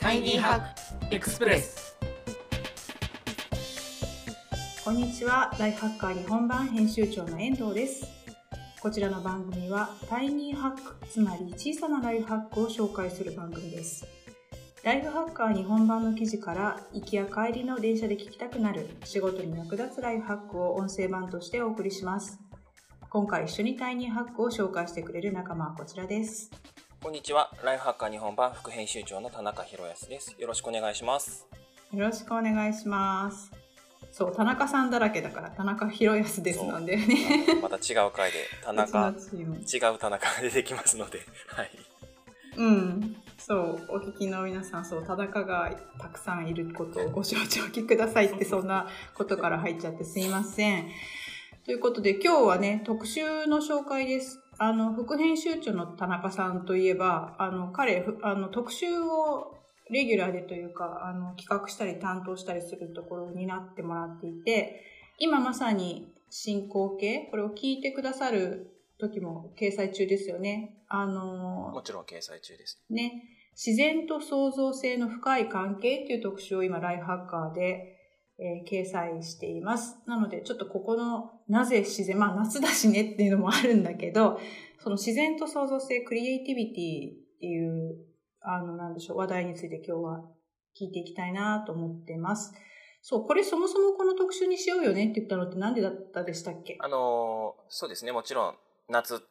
タイニーハックエクスプレスこんにちは。ライフハッカー日本版編集長の遠藤です。こちらの番組はタイニーハックつまり小さなライフハックを紹介する番組です。ライフハッカー日本版の記事から行きや帰りの電車で聞きたくなる仕事に役立つライフハックを音声版としてお送りします。今回一緒にタイニーハックを紹介してくれる仲間はこちらです。こんにちは。ライフハッカー日本版副編集長の田中宏康です。よろしくお願いします。よろしくお願いしますそう田中さんだらけだから田中宏康ですなんだよねまた違う回で田中、違う田中が出てきますので、はい。うん、そう、お聞きの皆さん、そう、田中がたくさんいることをご承知おきくださいって、そんなことから入っちゃってすいません。ということで、今日はね、特集の紹介です。あの、副編集長の田中さんといえば、あの、彼、ふあの、特集をレギュラーでというか、あの、企画したり担当したりするところになってもらっていて、今まさに進行形、これを聞いてくださる時も掲載中ですよね。あの、もちろん掲載中です。ね、自然と創造性の深い関係っていう特集を今、ライフハッカーで、えー掲載しています。なので、ちょっとここの、なぜ自然、まあ夏だしねっていうのもあるんだけど、その自然と創造性、クリエイティビティっていう、あの、なんでしょう、話題について今日は聞いていきたいなと思ってます。そう、これそもそもこの特集にしようよねって言ったのってなんでだったでしたっけ？あのーそうですね、もちろん夏、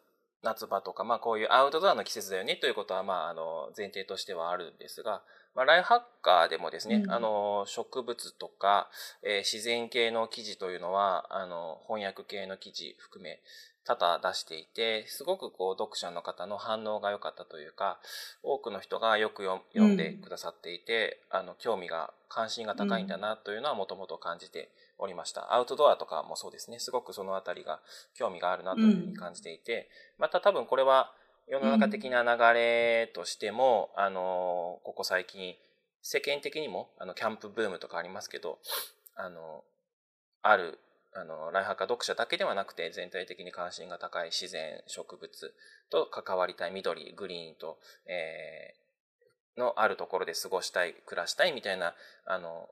夏場とか、まあこういうアウトドアの季節だよねということは、まああの、前提としてはあるんですが、まあライフハッカーでもですね、うんあのー植物とか、えー自然系の記事というのは、あの、翻訳系の記事含め、多々出していて、すごくこう読者の方の反応が良かったというか、多くの人がよく読読んでくださっていて、あの、興味が、関心が高いんだなというのはもともと感じておりました。アウトドアとかもそうですね、すごくそのあたりが興味があるなというふうに感じていて、また多分これは世の中的な流れとしても、あの、ここ最近、世間的にも、あの、キャンプブームとかありますけど、あの、ある、あの、ライフハッカー読者だけではなくて、全体的に関心が高い自然、植物と関わりたい緑、グリーンと、えーのあるところで過ごしたい、暮らしたいみたいな、あの、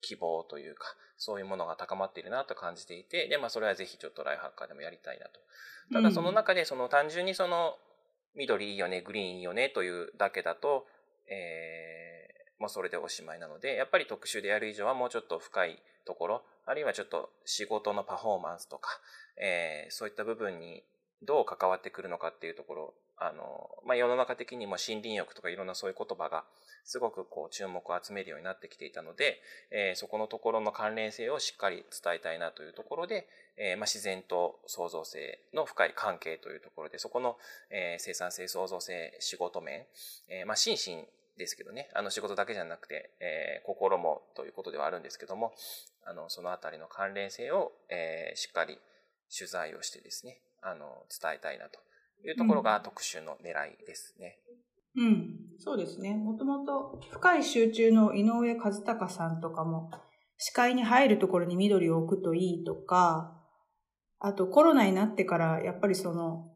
希望というか、そういうものが高まっているなと感じていて、で、まあそれはぜひちょっとライフハッカーでもやりたいなと。ただその中でその単純にその緑いいよね、グリーンいいよねというだけだと、えー、もうそれでおしまいなので、やっぱり特集でやる以上はもうちょっと深いところ、あるいはちょっと仕事のパフォーマンスとか、えー、そういった部分にどう関わってくるのかっていうところ、あの、まあ、世の中的にも森林浴とかいろんなそういう言葉がすごくこう注目を集めるようになってきていたので、えーそこのところの関連性をしっかり伝えたいなというところで、えーまあ、自然と創造性の深い関係というところで、そこの、えー生産性、創造性、仕事面、えーまあ、心身ですけどね、あの仕事だけじゃなくて、えー心もということではあるんですけども、あの、そのあたりの関連性を、えーしっかり取材をしてですね、あの、伝えたいなと。いうところが特集の狙いですね。うん、そうですね。もともと深い集中の井上和孝さんとかも、視界に入るところに緑を置くといいとか、あとコロナになってからやっぱりその、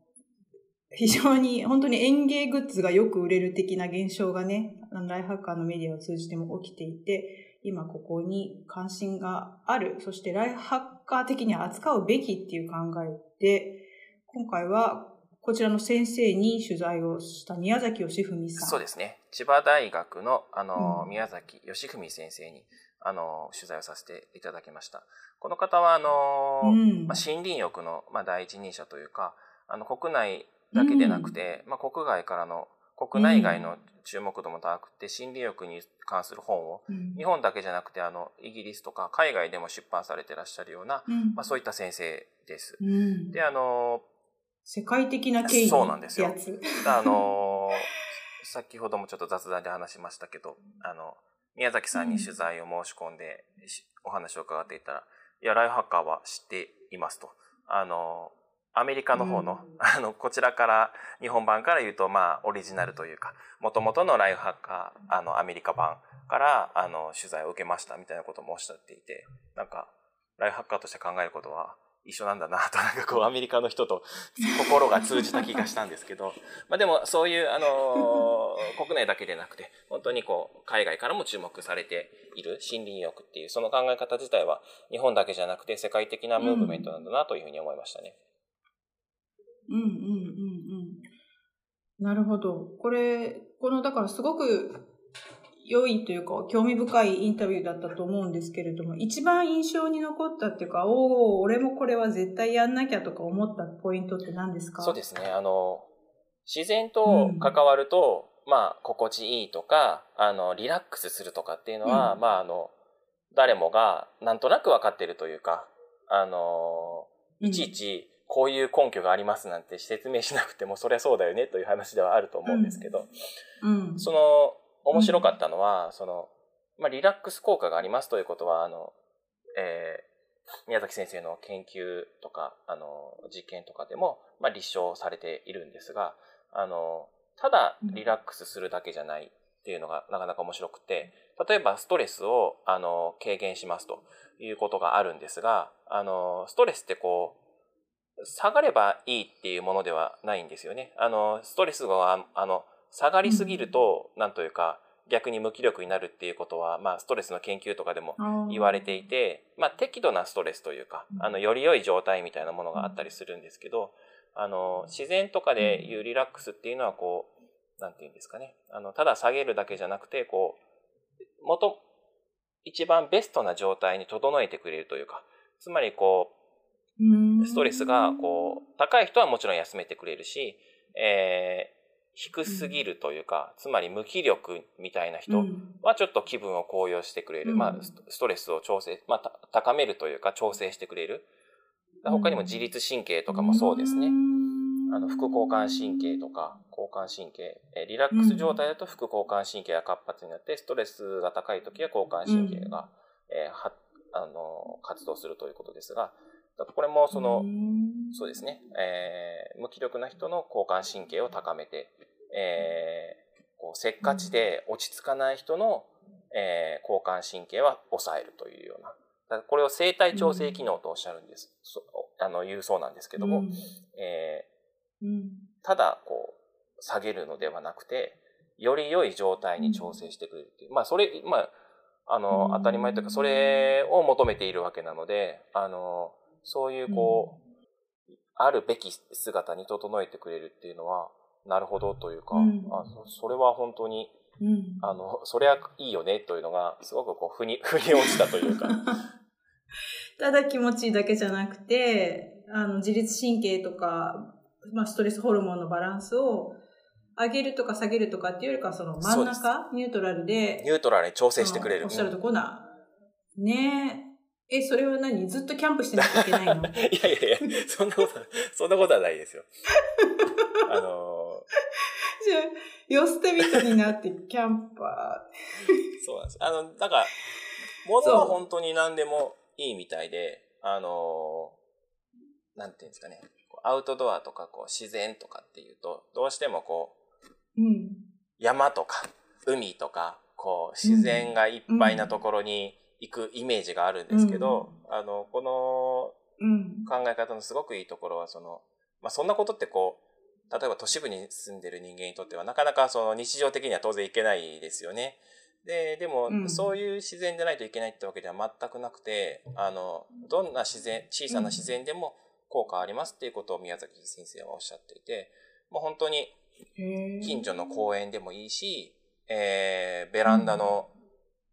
非常に本当に園芸グッズがよく売れる的な現象がね、ライフハッカーのメディアを通じても起きていて、今ここに関心がある、そしてライフハッカー的に扱うべきっていう考えで、今回はこちらの先生に取材をした宮崎義文さん。そうですね。千葉大学の、あの、うん宮崎義文先生に、あの、取材をさせていただきました。この方は、あの、うんまあ、森林浴の、まあ、第一人者というか、あの、国内だけでなくて、まあ、国外からの、国内外の注目度も高くて、森林浴に関する本を、うん日本だけじゃなくて、あの、イギリスとか海外でも出版されてらっしゃるような、うんまあ、そういった先生です。うんで、あの、世界的な権威そうなんですよ。あの 先ほどもちょっと雑談で話しましたけど、あの、宮崎さんに取材を申し込んで、しお話を伺っていたら、いや、ライフハッカーは知っていますと。あの、アメリカの方の、うん。あの、こちらから、日本版から言うと、まあ、オリジナルというか、元々のライフハッカー、あの、アメリカ版から、あの、取材を受けましたみたいなこともおっしゃっていて、なんか、ライフハッカーとして考えることは、一緒なんだなと、なんかこうアメリカの人と心が通じた気がしたんですけど、まあでもそういう、あのー、国内だけでなくて、本当にこう、海外からも注目されている森林浴っていう、その考え方自体は日本だけじゃなくて世界的なムーブメントなんだなというふうに思いましたね。うんうんうんうん。なるほど。これ、この、だからすごく良いというか、興味深いインタビューだったと思うんですけれども、一番印象に残ったっていうか、おお、俺もこれは絶対やんなきゃとか思ったポイントって何ですか？そうですね。あの、自然と関わると、うん、まあ、心地いいとか、あの、リラックスするとかっていうのは、うん、まあ、あの、誰もがなんとなく分かってるというか、あの、いちいちこういう根拠がありますなんて説明しなくても、そりゃそうだよねという話ではあると思うんですけど、うん、その、面白かったのは、その、まあ、リラックス効果がありますということは、あの、えー、宮崎先生の研究とか、あの、実験とかでも、まあ、立証されているんですが、あの、ただリラックスするだけじゃないっていうのがなかなか面白くて、例えばストレスを、あの、軽減しますということがあるんですが、あの、ストレスってこう、下がればいいっていうものではないんですよね。あの、ストレスが、あの、下がりすぎると、なんというか、逆に無気力になるっていうことは、まあ、ストレスの研究とかでも言われていて、まあ、適度なストレスというか、あの、より良い状態みたいなものがあったりするんですけど、あの、自然とかでいうリラックスっていうのは、こう、なんていうんですかね。あの、ただ下げるだけじゃなくて、こう、元、一番ベストな状態に整えてくれるというか、つまりこう、ストレスが、こう、高い人はもちろん休めてくれるし、え低すぎるというか、つまり無気力みたいな人はちょっと気分を高揚してくれる、うん、まあ、ストレスを調整、まあ、高めるというか調整してくれる。他にも自律神経とかもそうですね。あの、副交感神経とか、交感神経、えリラックス状態だと副交感神経が活発になって、ストレスが高い時は交感神経が、えー、は、あの、活動するということですが、これもその、そうですね、えー、無気力な人の交感神経を高めて、えー、こうせっかちで落ち着かない人の、えー、交感神経は抑えるというような。だこれを生体調整機能とおっしゃるんです。うん、あの、言うそうなんですけども、うん、えーうん、ただ、こう、下げるのではなくて、より良い状態に調整してくれるっていう。まあ、それ、まあ、あの、当たり前というか、それを求めているわけなので、あの、そういう、こう、あるべき姿に整えてくれるっていうのは、なるほどというか、うん、あそれは本当に、うん、あの、それはいいよねというのが、すごくこう、ふに、ふに落ちたというか。ただ気持ちいいだけじゃなくて、あの、自律神経とか、まあ、ストレスホルモンのバランスを上げるとか下げるとかっていうよりか、その真ん中、ニュートラルで。ニュートラルに調整してくれる。おっしゃるとこな。ねえ。え、それは何？ずっとキャンプしてなきゃいけないの？いやいやいや、そんなこと、そんなことはないですよ。あのじゃあ、寄捨て人になってキャンパー。そうなんです。あの、なんか、ものは本当に何でもいいみたいで、あの、なんていうんですかね、アウトドアとかこう自然とかっていうと、どうしてもこう、うん、山とか海とか、こう自然がいっぱいなところに行くイメージがあるんですけど、うん、あの、この考え方のすごくいいところは、その、まあ、そんなことってこう、例えば都市部に住んでる人間にとってはなかなかその日常的には当然いけないですよね。で、でも、そういう自然でないといけないってわけでは全くなくて、あの、どんな自然、小さな自然でも効果ありますっていうことを宮崎先生はおっしゃっていて、もう本当に近所の公園でもいいし、えー、ベランダの、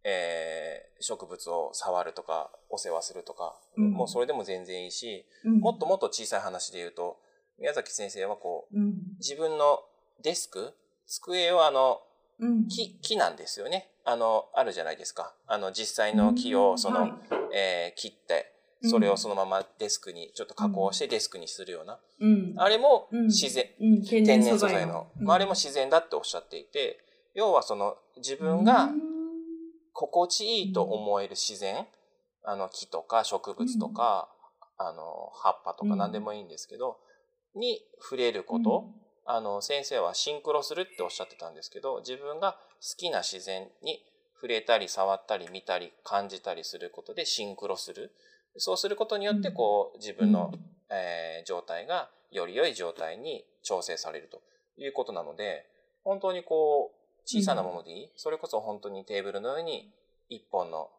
えー、植物を触るとか、お世話するとか、もうそれでも全然いいし、もっともっと小さい話で言うと、宮崎先生はこう、うん、自分のデスク、机はあの、うん、木、木なんですよね。あの、あるじゃないですか。あの、実際の木を、その、はい、えー、切って、それをそのままデスクに、ちょっと加工してデスクにするような。うん、あれも自然、天然素材の。まあ、あれも自然だっておっしゃっていて、要はその、自分が心地いいと思える自然、あの、木とか植物とか、あの、葉っぱとか何でもいいんですけど、に触れること、うん、あの、先生はシンクロするっておっしゃってたんですけど、自分が好きな自然に触れたり触ったり見たり感じたりすることでシンクロする。そうすることによって、こう、自分の、えー状態がより良い状態に調整されるということなので、本当にこう、小さなものでいい、それこそ本当にテーブルの上に一本の、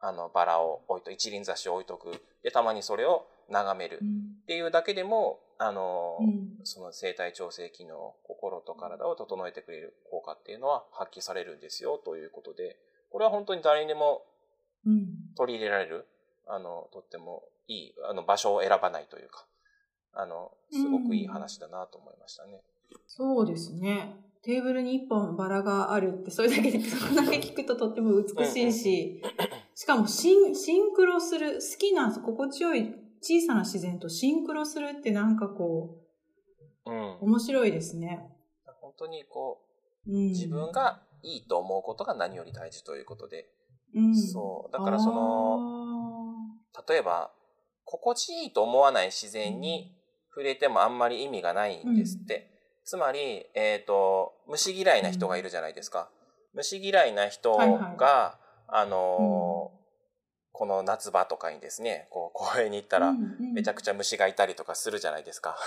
あの、バラを置いと、一輪挿しを置いとく。で、たまにそれを眺める。うん。っていうだけでも、あの、うん。その生体調整機能、心と体を整えてくれる効果っていうのは発揮されるんですよ。ということで、これは本当に誰にでもうん。取り入れられる、あの、とってもいい、あの、場所を選ばないというか、あの、すごくいい話だなと思いましたね。そうですね。テーブルに一本バラがあるって、それだけで、それだけ聞くととっても美しいし、しかもシンシンクロする、好きな心地よい小さな自然とシンクロするってなんかこうんう、。面白いですね。本当にこうん、う、自分がいいと思うことが何より大事ということで、うん、そう。だからその、例えば、心地いいと思わない自然に触れてもあんまり意味がないんですって。つまり、えっ、と、虫嫌いな人がいるじゃないですか。虫嫌いな人が、はいはあのーこの夏場とかにですね、こう公園に行ったら、めちゃくちちゃ虫がいたりとかするじゃないですか。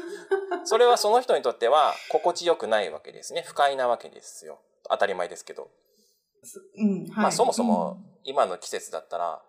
それはその人にとっては心地よくないわけですね。不快なわけですよ。当たり前ですけど。ゃ、うんはいまあそもそも今の季節だったら、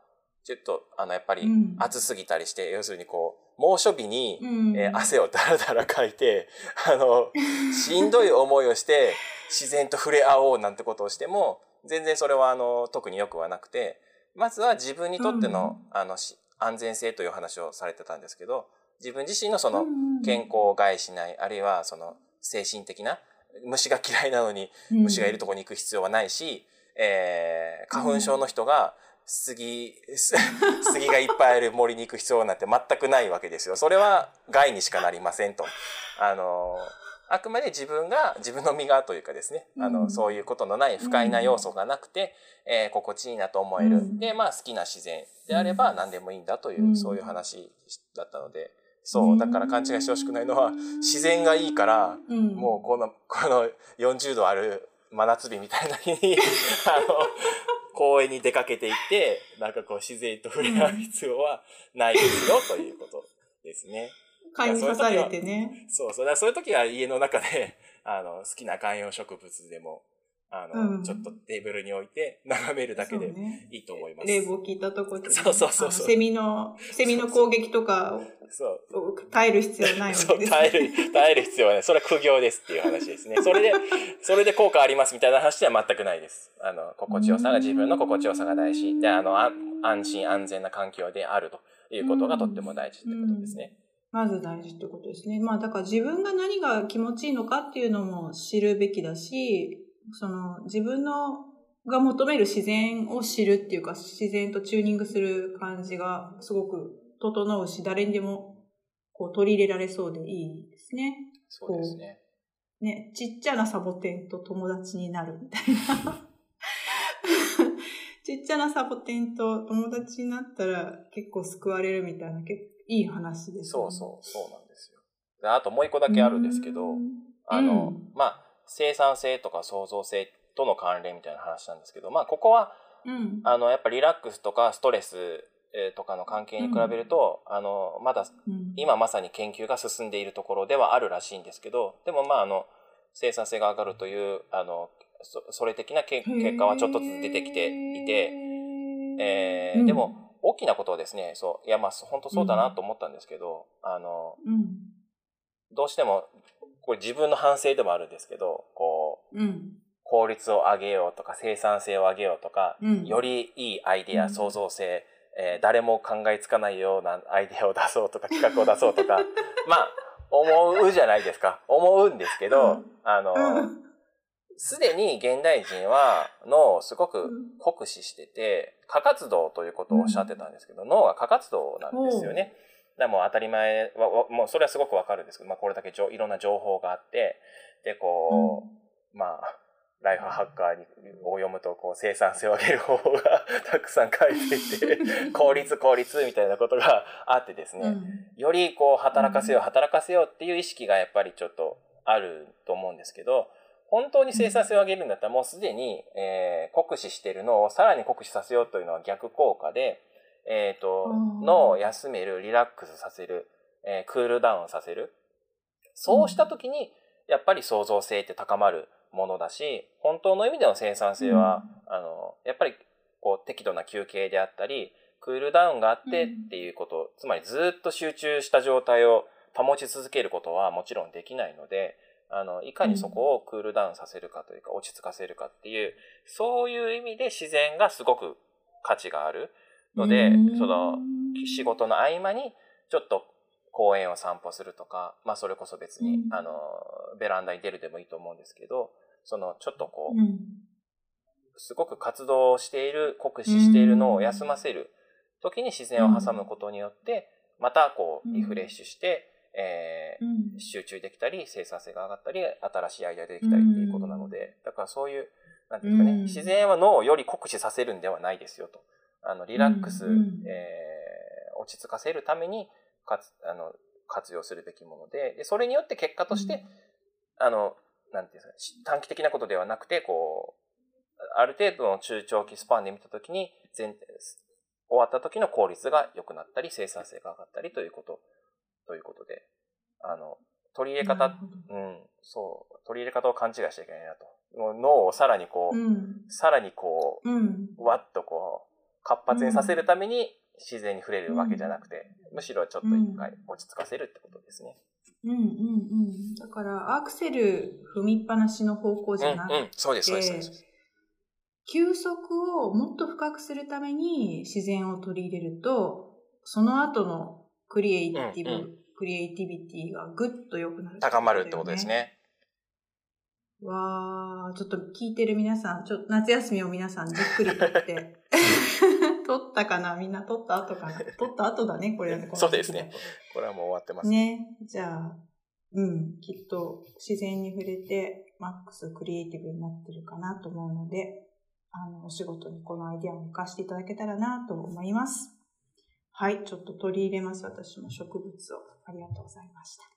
ちょっとあのやっぱりうん暑すぎたりして、要するにこう、猛暑日に、うん。えー汗をだらだらかいて、あの、しんどい思いをして自然と触れ合おうなんてことをしても、全然それはあの、特に良くはなくて、まずは自分にとっての、あの、し安全性という話をされてたんですけど、自分自身のその健康を害しない、あるいはその精神的な、虫が嫌いなのに虫がいるところに行く必要はないし、えー花粉症の人が杉、す 杉がいっぱいある森に行く必要なんて全くないわけですよ。それは害にしかなりませんと。あの、あくまで自分が、自分の身がというかですね、あの、うんそういうことのない不快な要素がなくて、えー心地いいなと思える。うん。で、まあ好きな自然であれば何でもいいんだという、うん。そういう話だったので、そう、だから勘違いしてほしくないのは、自然がいいから、うん、もうこの、この40度ある真夏日みたいな日に、あの、公園に出かけていって、なんかこう自然と触れ合う必要はないですよ、ということですね。買い刺されてね。そうそう。だそういう時は家の中で、あの、好きな観葉植物でも、あの、うんちょっとテーブルに置いて 眺めるだけでそうねいいと思います。冷房効いたところでね、そうそうそうセミの、セミの攻撃とかそう。を耐える必要ないわそう、けです、耐える、耐える必要はない。それは苦行ですっていう話ですね。それで、それで効果ありますみたいな話では全くないです。あの、心地よさが、自分の心地よさが大事。で、あの、あ安心安全な環境であるということがとっても大事ってことですね。まず大事ってことですね。まあだから自分が何が気持ちいいのかっていうのも知るべきだし、その自分のが求める自然を知るっていうか、自然とチューニングする感じがすごく整うし、誰にでもこう取り入れられそうでいいですね。そうですね。ね、ちっちゃなサボテンと友達になるみたいな。ちっちゃなサボテンと友達になったら結構救われるみたいな、結構いい話です、ね。そうそう、そうなんですよ。であともう一個だけあるんですけど、あの、うんまあ、生産性とか創造性との関連みたいな話なんですけど、まあ、ここは、うん。あの、やっぱリラックスとかストレスえーとかの関係に比べると、あの、まだうん。今まさに研究が進んでいるところではあるらしいんですけど、でもまあ、あの、生産性が上がるという、あの、そそれ的なけ結果はちょっとずつ出てきていて、えーうん。でも、大きなことはですね、そう、いや、まあ、本当そうだなと思ったんですけど、あの、うん。どうしても、これ自分の反省でもあるんですけど、こう、うん。効率を上げようとか、生産性を上げようとか、うん。よりいいアイデア、うん創造性、えー誰も考えつかないような アイデアを出そうとか、企画を出そうとか、まあ、思うじゃないですか。思うんですけど、うんあの、うんすでに現代人は脳をすごく酷使してて、過活動ということをおっしゃってたんですけど、脳は過活動なんですよね。だもう当たり前は、わもうそれはすごくわかるんですけど、まあこれだけじょいろんな情報があって、で、こう、まあ、ライフハッカーにを読むと、こう、生産性を上げる方法が たくさん書いていて、効率効率みたいなことがあってですね、よりこう働かせよう、うん。働かせようっていう意識がやっぱりちょっとあると思うんですけど、本当に生産性を上げるんだったらもうすでに、えー酷使しているのをさらに酷使させようというのは逆効果で、えっ、とうん、脳を休める、リラックスさせる、えークールダウンさせる。そうした時に、やっぱり創造性って高まるものだし、本当の意味での生産性は、あの、やっぱりこう適度な休憩であったり、クールダウンがあってっていうこと、つまりずっと集中した状態を保ち続けることはもちろんできないので、あの、いかにそこをクールダウンさせるかというか、落ち着かせるかっていう、そういう意味で自然がすごく価値があるので、うん。その、仕事の合間にちょっと公園を散歩するとか、まあそれこそ別に、うん。あの、ベランダに出るでもいいと思うんですけど、そのちょっとこう、うん。すごく活動している、酷使しているのを休ませる時に自然を挟むことによって、またこう、リフレッシュして、えーうん。集中できたり、生産性が上がったり、新しいアイデアができたりっていうことなので、だからそういう、なんていうんですかね、うん。自然は脳をより酷使させるんではないですよと。あの、リラックス、うんうんえー落ち着かせるために、かつ、あの、活用するべきもので、でそれによって結果として、あの、なんていうんですか、し短期的なことではなくて、こう、ある程度の中長期スパンで見たときに、全体終わった時の効率が良くなったり、生産性が上がったりということ、ということで、あの、取り入れ方うん、そう。取り入れ方を勘違いしちゃいけないなと。もう脳をさらにこう、うんさらにこうんう、わっとこう、活発にさせるために自然に触れるわけじゃなくて、むしろちょっと一回落ち着かせるってことですね。うんうんうん。だから、アクセル踏みっぱなしの方向じゃなくて、うん、うん、そうです、そうです。そうです休息をもっと深くするために自然を取り入れると、その後のクリエイティブ、うんうクリエイティビティがぐっと良くなる、高まるってことです。ね。わー、ちょっと聞いてる皆さん、ちょっと夏休みを皆さんじっくりとって、取ったかな？みんな取った後かな？取った後だね、これそうですね。これはもう終わってます。ね。じゃあ、うん、きっと自然に触れて、マックスクリエイティブになってるかなと思うので、あの、お仕事にこのアイディアも活かしていただけたらなと思います。はい、ちょっと取り入れます。私も植物を。ありがとうございました。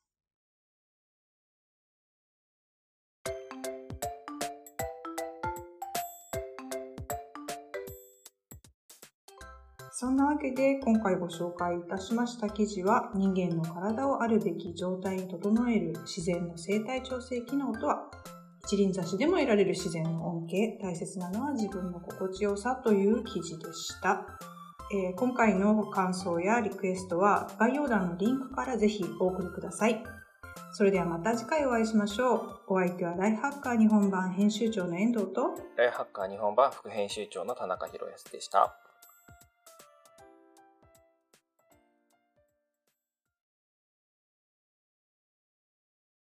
そんなわけで今回ご紹介いたしました記事は人間の体をあるべき状態に整える自然の生態調整機能とは一輪挿しでも得られる自然の恩恵大切なのは自分の心地よさという記事でした、えー今回の感想やリクエストは概要欄のリンクからぜひお送りください。それではまた次回お会いしましょう。お相手はライフハッカー日本版編集長の遠藤とライフハッカー日本版副編集長の田中宏康でした。